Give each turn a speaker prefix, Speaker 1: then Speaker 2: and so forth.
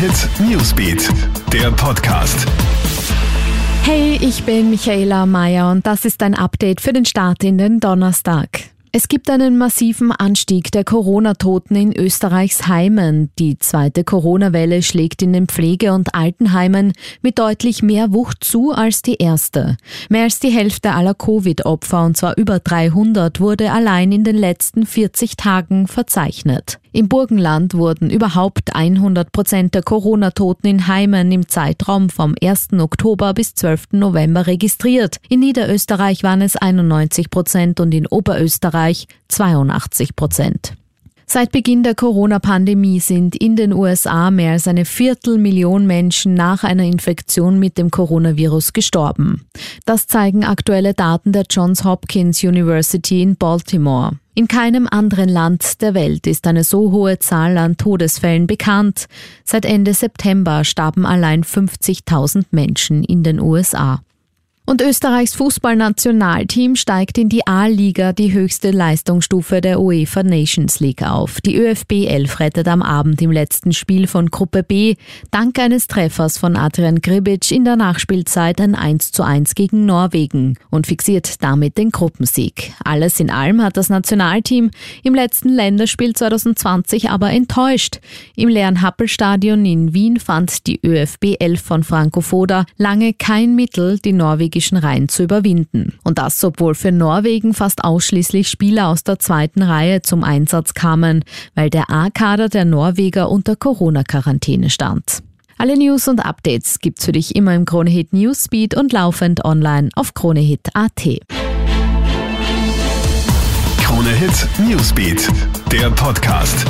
Speaker 1: Hit Newsbeat, der Podcast.
Speaker 2: Hey, ich bin Michaela Mayer und das ist ein Update für den Start in den Donnerstag. Es gibt einen massiven Anstieg der Corona-Toten in Österreichs Heimen. Die zweite Corona-Welle schlägt in den Pflege- und Altenheimen mit deutlich mehr Wucht zu als die erste. Mehr als die Hälfte aller Covid-Opfer, und zwar über 300, wurde allein in den letzten 40 Tagen verzeichnet. Im Burgenland wurden überhaupt 100 Prozent der Corona-Toten in Heimen im Zeitraum vom 1. Oktober bis 12. November registriert. In Niederösterreich waren es 91 Prozent und in Oberösterreich 82 Prozent. Seit Beginn der Corona-Pandemie sind in den USA mehr als eine Viertelmillion Menschen nach einer Infektion mit dem Coronavirus gestorben. Das zeigen aktuelle Daten der Johns Hopkins University in Baltimore. In keinem anderen Land der Welt ist eine so hohe Zahl an Todesfällen bekannt. Seit Ende September starben allein 50.000 Menschen in den USA. Und Österreichs Fußballnationalteam steigt in die A-Liga, die höchste Leistungsstufe der UEFA Nations League auf. Die ÖFB 11 rettet am Abend im letzten Spiel von Gruppe B dank eines Treffers von Adrian Gribic in der Nachspielzeit ein 1 zu 1 gegen Norwegen und fixiert damit den Gruppensieg. Alles in allem hat das Nationalteam im letzten Länderspiel 2020 aber enttäuscht. Im leeren Happelstadion in Wien fand die ÖFB 11 von Franco Foda lange kein Mittel, die norwegische norwegischen Rhein zu überwinden. Und das, obwohl für Norwegen fast ausschließlich Spieler aus der zweiten Reihe zum Einsatz kamen, weil der A-Kader der Norweger unter Corona-Quarantäne stand. Alle News und Updates gibt's für dich immer im Kronehit Newsbeat und laufend online auf kronehit.at.
Speaker 1: Kronehit Newsbeat, der Podcast.